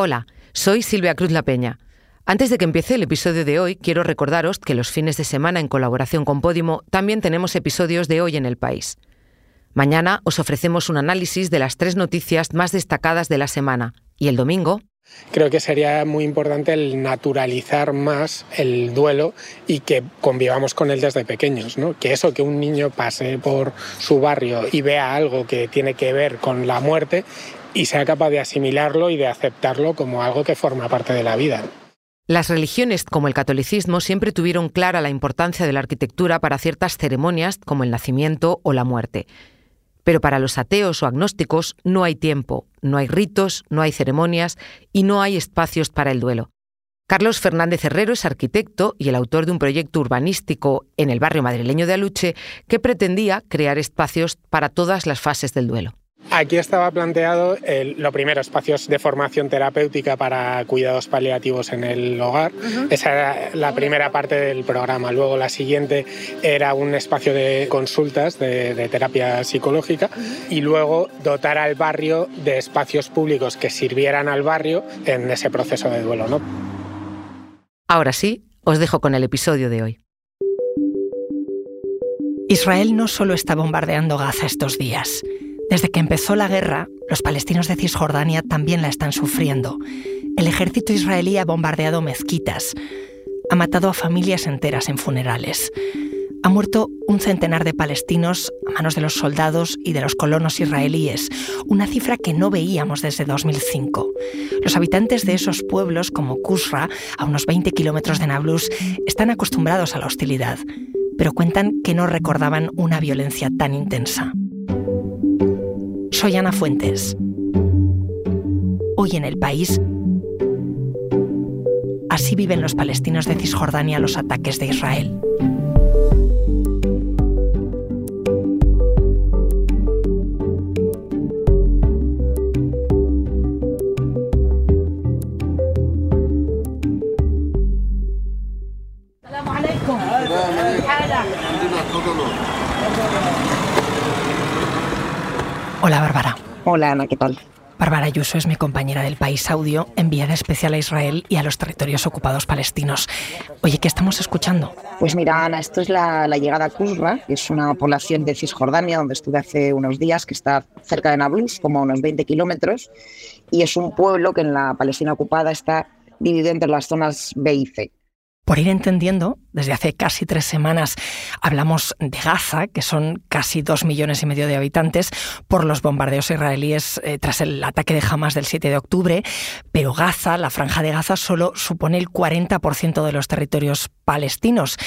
Hola, soy Silvia Cruz La Peña. Antes de que empiece el episodio de hoy, quiero recordaros que los fines de semana en colaboración con Podimo también tenemos episodios de Hoy en el País. Mañana os ofrecemos un análisis de las tres noticias más destacadas de la semana y el domingo Creo que sería muy importante el naturalizar más el duelo y que convivamos con él desde pequeños, ¿no? Que eso, que un niño pase por su barrio y vea algo que tiene que ver con la muerte y sea capaz de asimilarlo y de aceptarlo como algo que forma parte de la vida. Las religiones, como el catolicismo, siempre tuvieron clara la importancia de la arquitectura para ciertas ceremonias como el nacimiento o la muerte. Pero para los ateos o agnósticos no hay tiempo, no hay ritos, no hay ceremonias y no hay espacios para el duelo. Carlos Fernández Herrero es arquitecto y el autor de un proyecto urbanístico en el barrio madrileño de Aluche que pretendía crear espacios para todas las fases del duelo. Aquí estaba planteado lo primero, espacios de formación terapéutica para cuidados paliativos en el hogar. Esa era la primera parte del programa. Luego la siguiente era un espacio de consultas de, terapia psicológica y luego dotar al barrio de espacios públicos que sirvieran al barrio en ese proceso de duelo. ¿no? Ahora sí, os dejo con el episodio de hoy. Israel no solo está bombardeando Gaza estos días. Desde que empezó la guerra, los palestinos de Cisjordania también la están sufriendo. El ejército israelí ha bombardeado mezquitas, ha matado a familias enteras en funerales. Ha muerto un centenar de palestinos a manos de los soldados y de los colonos israelíes, una cifra que no veíamos desde 2005. Los habitantes de esos pueblos, como Kusra, a unos 20 kilómetros de Nablus, están acostumbrados a la hostilidad, pero cuentan que no recordaban una violencia tan intensa. Soy Ana Fuentes. Hoy en el país, así viven los palestinos de Cisjordania los ataques de Israel. Hola Ana, ¿qué tal? Bárbara Ayuso es mi compañera del País Audio, enviada especial a Israel y a los territorios ocupados palestinos. Oye, ¿qué estamos escuchando? Pues mira, Ana, esto es la, llegada a Kusra, que es una población de Cisjordania, donde estuve hace unos días, que está cerca de Nablus, como a unos 20 kilómetros, y es un pueblo que en la Palestina ocupada está dividido entre las zonas B y C. Por ir entendiendo, desde hace casi tres semanas hablamos de Gaza, que son casi dos millones y medio de habitantes, por los bombardeos israelíes eh, tras el ataque de Hamas del 7 de octubre, pero Gaza, la franja de Gaza, solo supone el 40% de los territorios palestinos.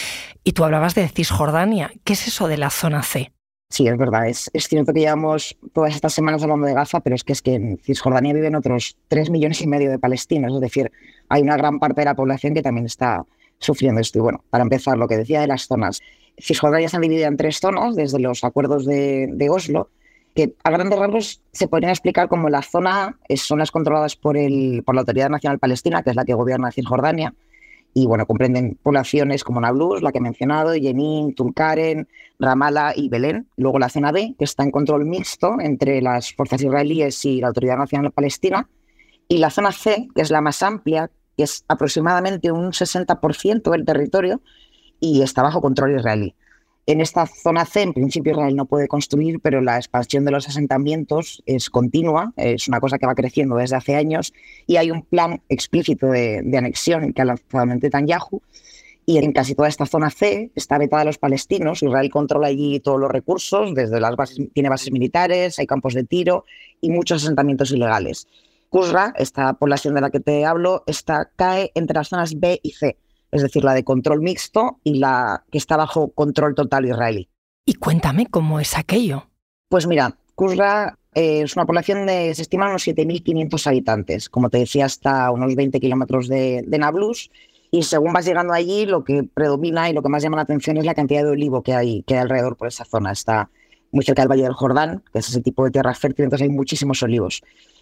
Y tú hablabas de Cisjordania. ¿Qué es eso de la zona C? Sí, es verdad. Es, es, cierto que llevamos todas estas semanas hablando de Gaza, pero es que, es que en Cisjordania viven otros tres millones y medio de palestinos. Es decir, hay una gran parte de la población que también está sufriendo esto. Y bueno, para empezar, lo que decía de las zonas. Cisjordania se han dividido en tres zonas desde los acuerdos de, Oslo, que a grandes rasgos se podrían explicar como la zona A son las controladas por, el, por la Autoridad Nacional Palestina, que es la que gobierna Cisjordania, y bueno, comprenden poblaciones como Nablus, la que he mencionado, Jenin, Tulkaren, Ramallah y Belén. Luego la zona B, que está en control mixto entre las fuerzas israelíes y la Autoridad Nacional Palestina. Y la zona C, que es la más amplia, que es aproximadamente un 60% del territorio y está bajo control israelí. En esta zona C, en principio, Israel no puede construir, pero la expansión de los asentamientos es continua, es una cosa que va creciendo desde hace años y hay un plan explícito de, anexión que ha lanzado Netanyahu. Y en casi toda esta zona C está vetada a los palestinos. Israel controla allí todos los recursos, desde las bases, tiene bases militares, hay campos de tiro y muchos asentamientos ilegales. Kusra, esta población de la que te hablo, está, cae entre las zonas B y C, es decir, la de control mixto y la que está bajo control total israelí. Y cuéntame cómo es aquello. Pues mira, Kusra eh, es una población de, se estiman unos 7.500 habitantes, como te decía, hasta unos 20 kilómetros de, Nablus. Y según vas llegando allí, lo que predomina y lo que más llama la atención es la cantidad de olivo que hay, que hay alrededor por esa zona. Está muy cerca del Valle del Jordán, que es ese tipo de tierra fértil, entonces hay muchísimos olivos.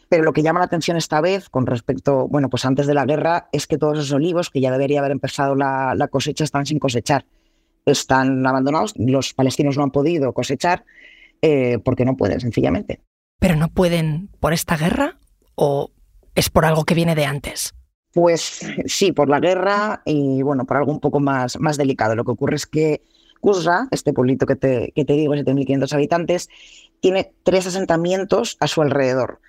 Pero lo que llama la atención esta vez, con respecto, bueno, pues antes de la guerra, es que todos esos olivos, que ya debería haber empezado la, cosecha, están sin cosechar. Están abandonados, los palestinos no han podido cosechar eh, porque no pueden, sencillamente. ¿Pero no pueden por esta guerra o es por algo que viene de antes. Pues sí, por la guerra y bueno, por algo un poco más, más delicado. Lo que ocurre es que Kusra, este pueblito que te, que te digo, 7.500 habitantes, tiene tres asentamientos a su alrededor.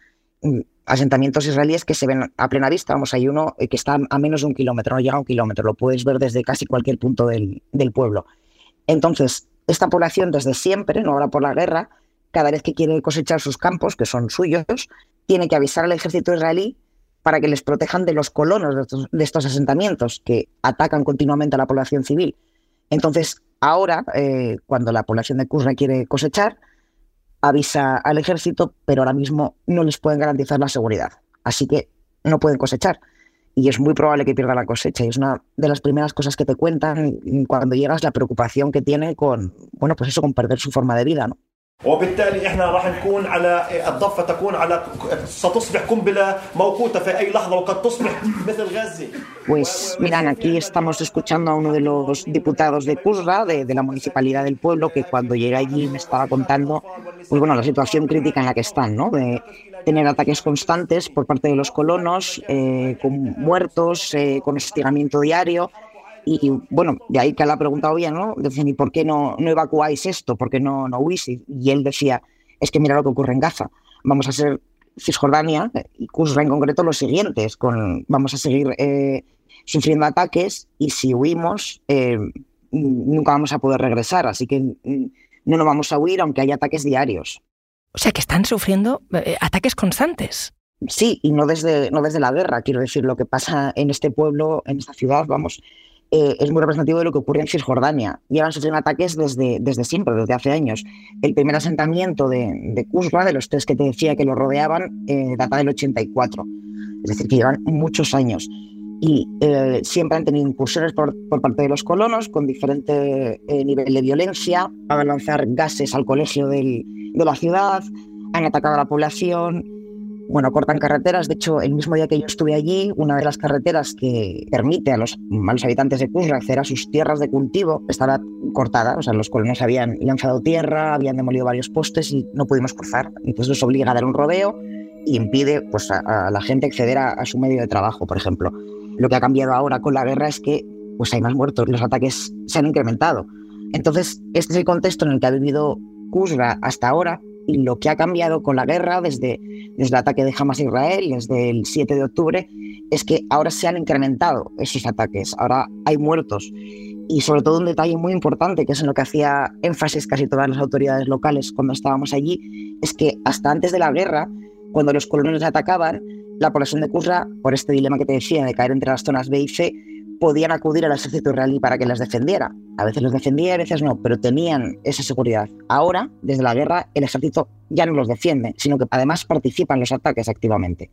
Mm, asentamientos israelíes que se ven a plena vista. Vamos, hay uno que está a menos de un kilómetro, no llega a un kilómetro, lo puedes ver desde casi cualquier punto del, del pueblo. Entonces, esta población desde siempre, no ahora por la guerra, cada vez que quiere cosechar sus campos, que son suyos, tiene que avisar al ejército israelí para que les protejan de los colonos de estos, asentamientos que atacan continuamente a la población civil. Entonces, ahora, eh, cuando la población de Kusra quiere cosechar, avisa al ejército, pero ahora mismo no les pueden garantizar la seguridad. Así que no pueden cosechar. Y es muy probable que pierda la cosecha. Y es una de las primeras cosas que te cuentan cuando llegas, la preocupación que tiene con, bueno, pues eso, con perder su forma de vida, ¿no? وبالتالي احنا راح نكون على الضفه تكون على ستصبح قنبله موقوته في اي لحظه وقد تصبح مثل غزه Pues miran, aquí estamos escuchando a uno de los diputados de Cusra, de, de, la municipalidad del pueblo, que cuando llegué allí me estaba contando, pues bueno, la situación crítica en la que están, ¿no? De tener ataques constantes por parte de los colonos, eh, con muertos, eh, con hostigamiento diario, y, bueno, de ahí que la pregunta obvia, ¿no? Decían, ¿y por qué no, no evacuáis esto? ¿Por qué no, no huís? Y él decía, es que mira lo que ocurre en Gaza. Vamos a ser Cisjordania y Kusra en concreto los siguientes. Con, vamos a seguir eh, sufriendo ataques y si huimos, eh, nunca vamos a poder regresar. Así que mm, no nos vamos a huir aunque haya ataques diarios. O sea, que están sufriendo eh, ataques constantes. Sí, y no desde, no desde la guerra, quiero decir, lo que pasa en este pueblo, en esta ciudad, vamos, eh, es muy representativo de lo que ocurre en Cisjordania. Llevan sufriendo ataques desde, desde siempre, desde hace años. El primer asentamiento de, de de los tres que te decía que lo rodeaban, eh, data del 84. Es decir, que llevan muchos años. Y eh, siempre han tenido incursiones por, por, parte de los colonos con diferente nivel de violencia. Van a lanzar gases al colegio del, de la ciudad, han atacado a la población, bueno, cortan carreteras. De hecho, el mismo día que yo estuve allí, una de las carreteras que permite a los, malos habitantes de Kusra acceder a sus tierras de cultivo estaba cortada. O sea, los colonos habían lanzado tierra, habían demolido varios postes y no pudimos cruzar. Entonces nos obliga a dar un rodeo y impide pues, a, la gente acceder a, su medio de trabajo, por ejemplo. Lo que ha cambiado ahora con la guerra es que pues, hay más muertos, los ataques se han incrementado. Entonces, este es el contexto en el que ha vivido Kusra hasta ahora y lo que ha cambiado con la guerra desde, desde el ataque de Hamas a Israel, desde el 7 de octubre, es que ahora se han incrementado esos ataques, ahora hay muertos. Y sobre todo un detalle muy importante, que es en lo que hacía énfasis casi todas las autoridades locales cuando estábamos allí, es que hasta antes de la guerra, cuando los colonos atacaban, la población de Kusra, por este dilema que te decía de caer entre las zonas B y C, podían acudir al ejército israelí para que les defendiera. A veces los defendía, a veces no, pero tenían esa seguridad. Ahora, desde la guerra, el ejército ya no los defiende, sino que además participa en los ataques activamente.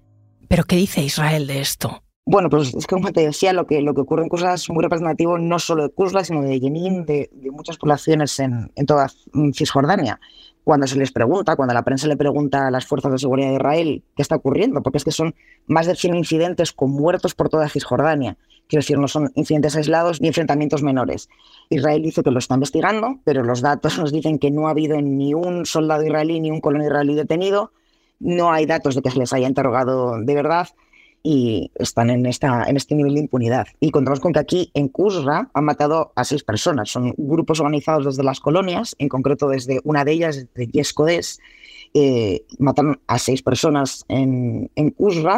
¿Pero qué dice Israel de esto? Bueno, pues es que como te decía, lo que, lo que ocurre en Kusra es muy representativo no solo de Kusra, sino de Yenin, de, de muchas poblaciones en, en toda Cisjordania cuando se les pregunta, cuando la prensa le pregunta a las fuerzas de seguridad de Israel qué está ocurriendo, porque es que son más de 100 incidentes con muertos por toda Cisjordania. Quiero decir, no son incidentes aislados ni enfrentamientos menores. Israel dice que lo está investigando, pero los datos nos dicen que no ha habido ni un soldado israelí ni un colono israelí detenido. No hay datos de que se les haya interrogado de verdad y están en, esta, en este nivel de impunidad. Y contamos con que aquí en Kusra han matado a seis personas. Son grupos organizados desde las colonias, en concreto desde una de ellas, de Yescodes, eh, mataron a seis personas en, en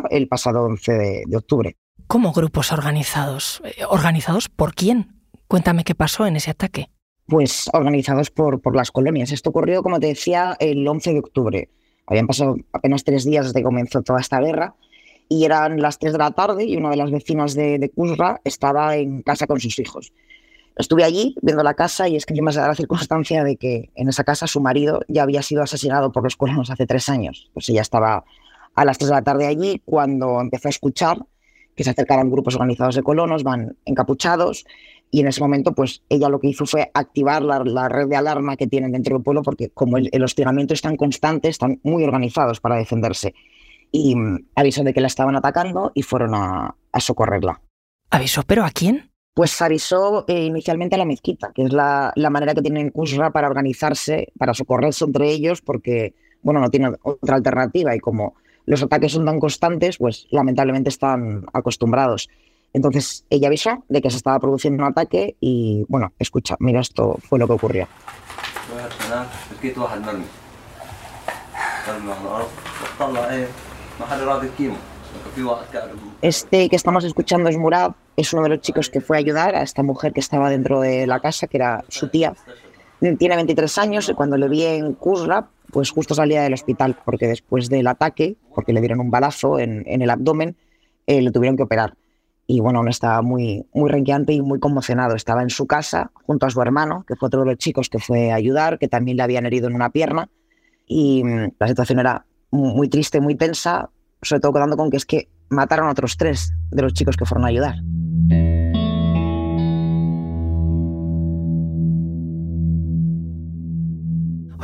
el pasado 11 de, de octubre. ¿Cómo grupos organizados? Eh, ¿Organizados por quién? Cuéntame qué pasó en ese ataque. Pues organizados por, por las colonias. Esto ocurrió, como te decía, el 11 de octubre. Habían pasado apenas tres días desde que comenzó toda esta guerra y eran las 3 de la tarde y una de las vecinas de, de estaba en casa con sus hijos. Estuve allí viendo la casa y es que me da la circunstancia de que en esa casa su marido ya había sido asesinado por los colonos hace tres años. Pues ella estaba a las 3 de la tarde allí cuando empezó a escuchar que se acercaban grupos organizados de colonos, van encapuchados y en ese momento pues ella lo que hizo fue activar la, red de alarma que tienen dentro del pueblo porque como el, el hostigamiento es tan constante, están muy organizados para defenderse y mm, avisó de que la estaban atacando y fueron a, socorrerla. ¿Avisó? ¿Pero a quién? Pues avisó eh, inicialmente a la mezquita, que es la, la manera que tienen Kusra para organizarse, para socorrerse entre ellos, porque, bueno, no tienen otra alternativa y como los ataques son tan constantes, pues lamentablemente están acostumbrados. Entonces ella avisó de que se estaba produciendo un ataque y bueno, escucha, mira, esto fue lo que ocurrió. Este que estamos escuchando es Murad, es uno de los chicos que fue a ayudar a esta mujer que estaba dentro de la casa, que era su tía. Tiene 23 años y cuando le vi en Kuzra, pues justo salía del hospital, porque después del ataque, porque le dieron un balazo en, el abdomen, eh, le tuvieron que operar. Y bueno, aún estaba muy, muy renqueante y muy conmocionado. Estaba en su casa junto a su hermano, que fue otro de los chicos que fue a ayudar, que también le habían herido en una pierna. Y mm, la situación era muy triste, muy tensa, sobre todo quedando con que es que mataron a otros tres de los chicos que fueron a ayudar.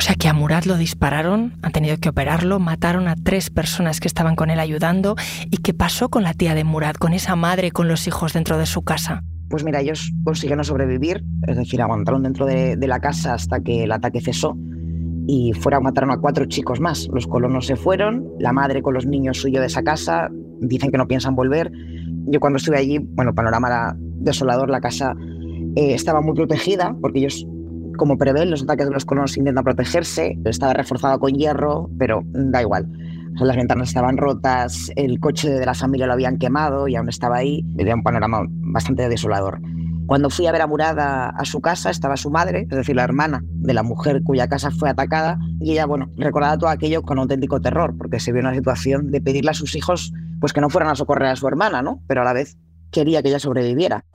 Sea que a Murad lo dispararon, han tenido que operarlo, mataron a tres personas que estaban con él ayudando. ¿Y qué pasó con la tía de Murad, con esa madre, con los hijos dentro de su casa? Pues mira, ellos consiguieron sobrevivir, es decir, aguantaron dentro de, la casa hasta que el ataque cesó y fuera mataron a cuatro chicos más. Los colonos se fueron, la madre con los niños suyos de esa casa, dicen que no piensan volver. Yo cuando estuve allí, bueno, panorama era desolador, la casa eh, estaba muy protegida porque ellos como prevén los ataques de los colonos intentan protegerse, estaba reforzado con hierro, pero da igual. las ventanas estaban rotas, el coche de la familia lo habían quemado y aún estaba ahí. Era un panorama bastante desolador. Cuando fui a ver a Murada a su casa, estaba su madre, es decir, la hermana de la mujer cuya casa fue atacada, y ella, bueno, recordaba todo aquello con auténtico terror, porque se vio en una situación de pedirle a sus hijos pues que no fueran a socorrer a su hermana, ¿no? Pero a la vez quería que ella sobreviviera.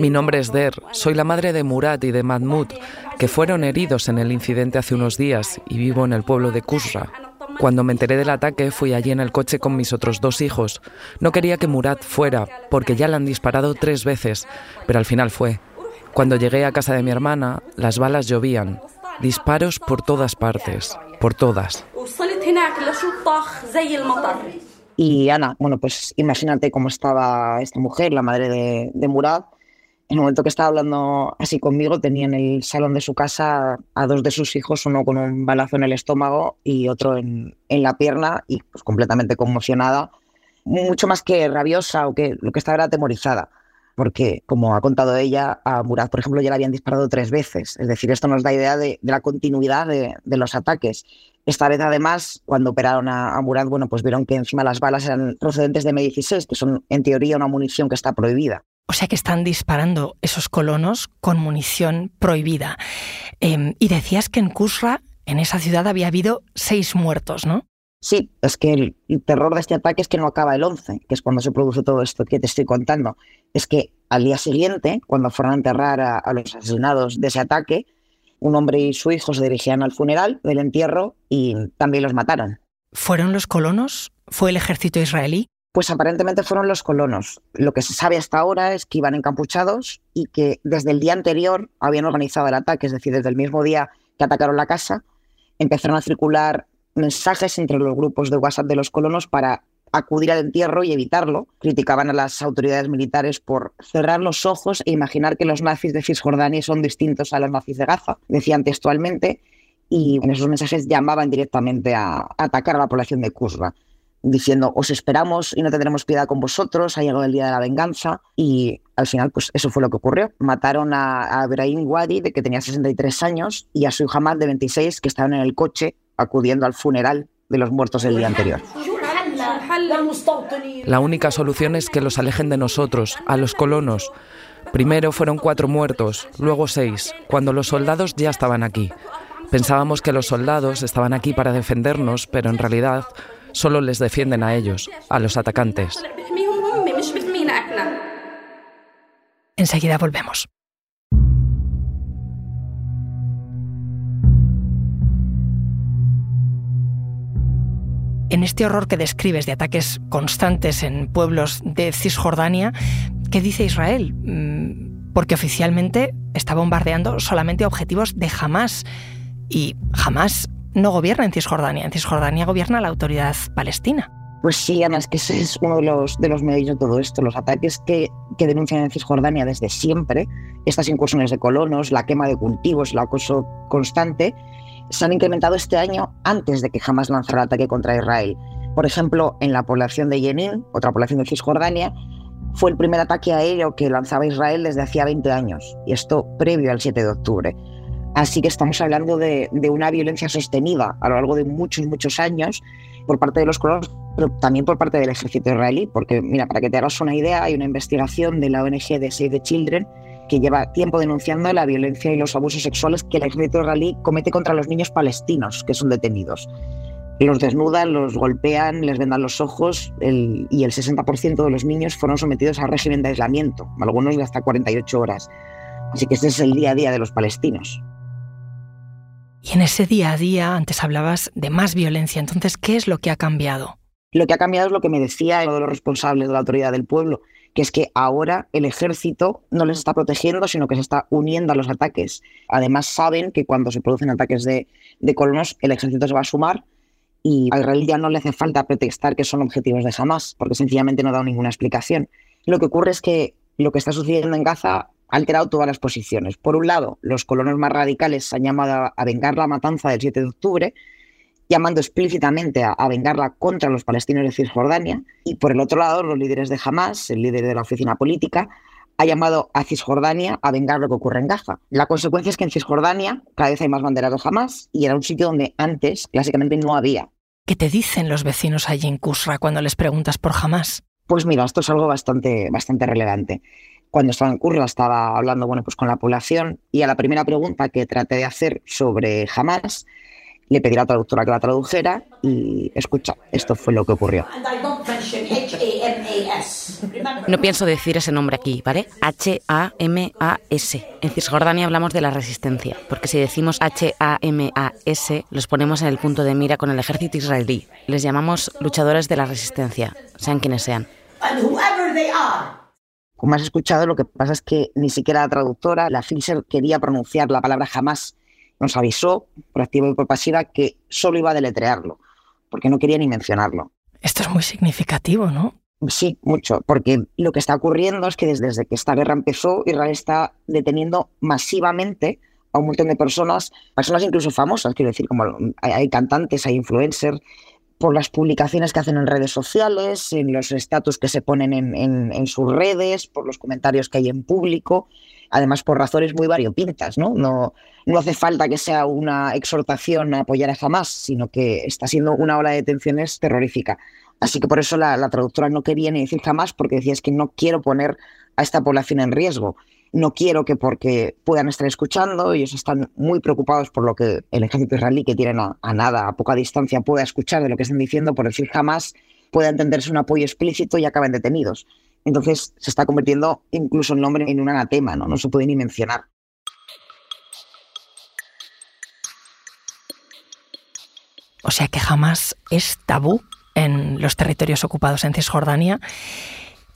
Mi nombre es Der, soy la madre de Murad y de Mahmoud, que fueron heridos en el incidente hace unos días y vivo en el pueblo de Kusra. Cuando me enteré del ataque fui allí en el coche con mis otros dos hijos. No quería que Murad fuera porque ya le han disparado tres veces, pero al final fue. Cuando llegué a casa de mi hermana, las balas llovían, disparos por todas partes, por todas. Y Ana, bueno, pues imagínate cómo estaba esta mujer, la madre de, de Murad. En el momento que estaba hablando así conmigo, tenía en el salón de su casa a dos de sus hijos, uno con un balazo en el estómago y otro en, en la pierna, y pues completamente conmocionada, mucho más que rabiosa o que lo que estaba era atemorizada porque, como ha contado ella, a Murad, por ejemplo, ya le habían disparado tres veces. Es decir, esto nos da idea de, la continuidad de, los ataques. Esta vez, además, cuando operaron a, Murad, bueno, pues vieron que encima las balas eran procedentes de M16, que son, en teoría, una munición que está prohibida. O sea que están disparando esos colonos con munición prohibida. Em, y decías que en Kusra, en esa ciudad, había habido seis muertos, ¿no? Sí, es que el, terror de este ataque es que no acaba el 11, que es cuando se produce todo esto que te estoy contando. Es que al día siguiente, cuando fueron a enterrar a, los asesinados de ese ataque, un hombre y su hijo se dirigían al funeral del entierro y también los mataron. ¿Fueron los colonos? ¿Fue el ejército israelí? Pues aparentemente fueron los colonos. Lo que se sabe hasta ahora es que iban encapuchados y que desde el día anterior habían organizado el ataque, es decir, desde el mismo día que atacaron la casa, empezaron a circular mensajes entre los grupos de WhatsApp de los colonos para acudir al entierro y evitarlo. Criticaban a las autoridades militares por cerrar los ojos e imaginar que los nazis de Cisjordania son distintos a los nazis de Gaza, decían textualmente, y en esos mensajes llamaban directamente a, atacar a la población de Kusra, diciendo, os esperamos y no tendremos piedad con vosotros, ha llegado el día de la venganza, y al final, pues eso fue lo que ocurrió. Mataron a, a Ibrahim Wadi, de que tenía 63 años, y a su hija de 26, que estaban en el coche acudiendo al funeral de los muertos el día anterior. La única solución es que los alejen de nosotros, a los colonos. Primero fueron cuatro muertos, luego seis, cuando los soldados ya estaban aquí. Pensábamos que los soldados estaban aquí para defendernos, pero en realidad solo les defienden a ellos, a los atacantes. Enseguida volvemos. En este horror que describes de ataques constantes en pueblos de Cisjordania, ¿qué dice Israel? Mm, porque oficialmente está bombardeando solamente objetivos de Hamas y Hamas no gobierna en Cisjordania, en Cisjordania gobierna la autoridad palestina. Pues sí, además que ese es uno de los, de los medios de todo esto, los ataques que, que denuncian en Cisjordania desde siempre, estas incursiones de colonos, la quema de cultivos, el acoso constante, se han incrementado este año antes de que jamás lanzara ataque contra Israel. Por ejemplo, en la población de Jenin, otra población de Cisjordania, fue el primer ataque aéreo que lanzaba Israel desde hacía 20 años, y esto previo al 7 de octubre. Así que estamos hablando de, una violencia sostenida a lo largo de muchos, muchos años por parte de los colonos, pero también por parte del ejército israelí, porque mira, para que te hagas una idea, hay una investigación de la ONG de Save the Children que lleva tiempo denunciando la violencia y los abusos sexuales que el ejército israelí comete contra los niños palestinos que son detenidos. Los desnudan, los golpean, les vendan los ojos y el 60% de los niños fueron sometidos a régimen de aislamiento, algunos de hasta 48 horas. Así que ese es el día a día de los palestinos. Y en ese día a día, antes hablabas de más violencia, entonces, ¿qué es lo que ha cambiado? Lo que ha cambiado es lo que me decía uno de los responsables de la autoridad del pueblo, que es que ahora el ejército no les está protegiendo, sino que se está uniendo a los ataques. Además, saben que cuando se producen ataques de, colonos, el ejército se va a sumar y a Israel ya no le hace falta pretextar que son objetivos de Hamas, porque sencillamente no da ninguna explicación. Lo que ocurre es que lo que está sucediendo en Gaza ha alterado todas las posiciones. Por un lado, los colonos más radicales han llamado a vengar la matanza del 7 de octubre, llamando explícitamente a, vengarla contra los palestinos de Cisjordania. Y por el otro lado, los líderes de Hamas, el líder de la oficina política, ha llamado a Cisjordania a vengar lo que ocurre en Gaza. La consecuencia es que en Cisjordania cada vez hay más banderas de Hamas y era un sitio donde antes clásicamente no había. ¿Qué te dicen los vecinos allí en Kusra cuando les preguntas por Hamas? Pues mira, esto es algo bastante, bastante relevante. Cuando estaba en Kusra estaba hablando bueno, pues con la población y a la primera pregunta que traté de hacer sobre Hamas le pedí a la traductora que la tradujera y escucha, esto fue lo que ocurrió. No pienso decir ese nombre aquí, ¿vale? H-A-M-A-S. En Cisjordania hablamos de la resistencia, porque si decimos H-A-M-A-S, los ponemos en el punto de mira con el ejército israelí. Les llamamos luchadores de la resistencia, sean quienes sean. Como has escuchado, lo que pasa es que ni siquiera la traductora, la Fisher, quería pronunciar la palabra jamás nos avisó, por activo y por pasiva, que solo iba a deletrearlo, porque no quería ni mencionarlo. Esto es muy significativo, ¿no? Sí, mucho, porque lo que está ocurriendo es que desde, que esta guerra empezó, Israel está deteniendo masivamente a un montón de personas, personas incluso famosas, quiero decir, como hay, cantantes, hay influencers, por las publicaciones que hacen en redes sociales, en los estatus que se ponen en, en, sus redes, por los comentarios que hay en público además por razones muy variopintas, ¿no? No, no hace falta que sea una exhortación a apoyar a Hamas, sino que está siendo una ola de detenciones terrorífica. Así que por eso la, traductora no quería ni decir jamás, porque decía es que no quiero poner a esta población en riesgo. No quiero que porque puedan estar escuchando, ellos están muy preocupados por lo que el ejército israelí, que tienen a, nada, a poca distancia, pueda escuchar de lo que están diciendo, por decir jamás, pueda entenderse un apoyo explícito y acaben detenidos. Entonces se está convirtiendo incluso el nombre en un anatema, ¿no? No se puede ni mencionar. O sea que jamás es tabú en los territorios ocupados en Cisjordania.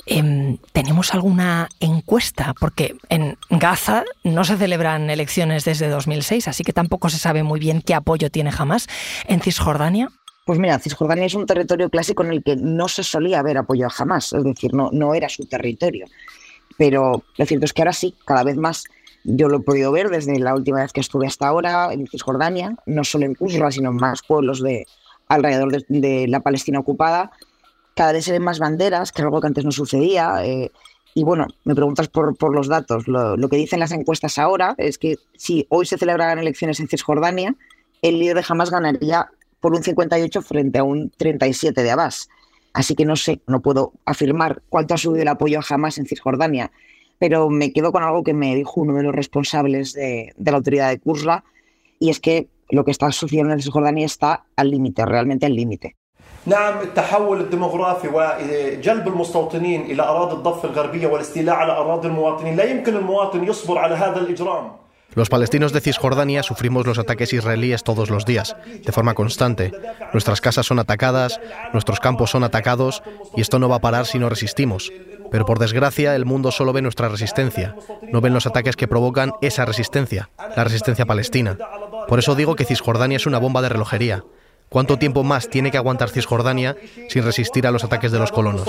Em, ¿Tenemos alguna encuesta? Porque en Gaza no se celebran elecciones desde 2006, así que tampoco se sabe muy bien qué apoyo tiene jamás en Cisjordania. Pues mira, Cisjordania es un territorio clásico en el que no se solía haber apoyo jamás, es decir, no, no era su territorio. Pero lo cierto es que ahora sí, cada vez más. Yo lo he podido ver desde la última vez que estuve hasta ahora en Cisjordania, no solo en Kusra, sino en más pueblos de alrededor de, la Palestina ocupada. Cada vez se ven más banderas, que es algo que antes no sucedía. Eh, y bueno, me preguntas por, por los datos. Lo, lo, que dicen las encuestas ahora es que si hoy se celebraran elecciones en Cisjordania, el líder de Hamas ganaría por un 58 frente a un 37 de Abbas. Así que no sé, no puedo afirmar cuánto ha subido el apoyo a Hamas en Cisjordania, pero me quedo con algo que me dijo uno de los responsables de, la autoridad de Kursla, y es que lo que está sucediendo en Cisjordania está al límite, realmente al límite. Los palestinos de Cisjordania sufrimos los ataques israelíes todos los días, de forma constante. Nuestras casas son atacadas, nuestros campos son atacados, y esto no va a parar si no resistimos. Pero por desgracia, el mundo solo ve nuestra resistencia, no ven los ataques que provocan esa resistencia, la resistencia palestina. Por eso digo que Cisjordania es una bomba de relojería. ¿Cuánto tiempo más tiene que aguantar Cisjordania sin resistir a los ataques de los colonos?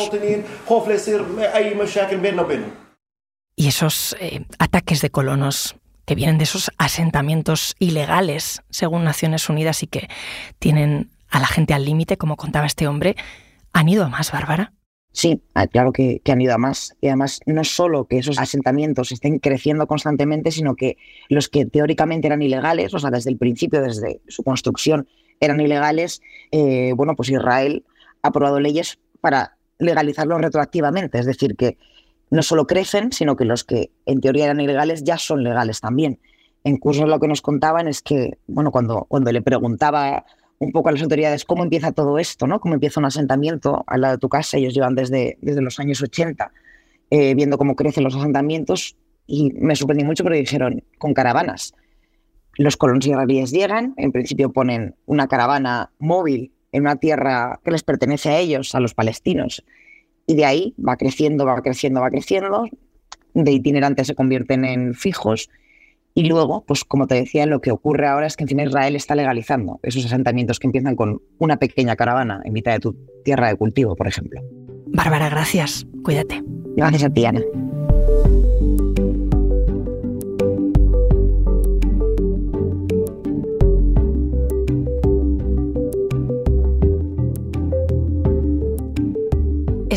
Y esos eh, ataques de colonos que vienen de esos asentamientos ilegales, según Naciones Unidas, y que tienen a la gente al límite, como contaba este hombre, ¿han ido a más, Bárbara? Sí, ah, claro que, han ido a más. Y además, no solo que esos asentamientos estén creciendo constantemente, sino que los que teóricamente eran ilegales, o sea, desde el principio, desde su construcción, eran ilegales, eh, bueno, pues Israel ha aprobado leyes para legalizarlos retroactivamente. Es decir, que no solo crecen, sino que los que en teoría eran ilegales ya son legales también. En curso lo que nos contaban es que, bueno, cuando, cuando le preguntaba un poco a las autoridades cómo empieza todo esto, ¿no? Cómo empieza un asentamiento al lado de tu casa, ellos llevan desde, desde los años 80 eh, viendo cómo crecen los asentamientos y me sorprendí mucho porque dijeron con caravanas. Los colonos israelíes llegan, en principio ponen una caravana móvil en una tierra que les pertenece a ellos, a los palestinos, y de ahí va creciendo, va creciendo, va creciendo, de itinerantes se convierten en fijos, y luego, pues como te decía, lo que ocurre ahora es que encima Israel está legalizando esos asentamientos que empiezan con una pequeña caravana en mitad de tu tierra de cultivo, por ejemplo. Bárbara, gracias. Cuídate. Gracias a ti, Ana.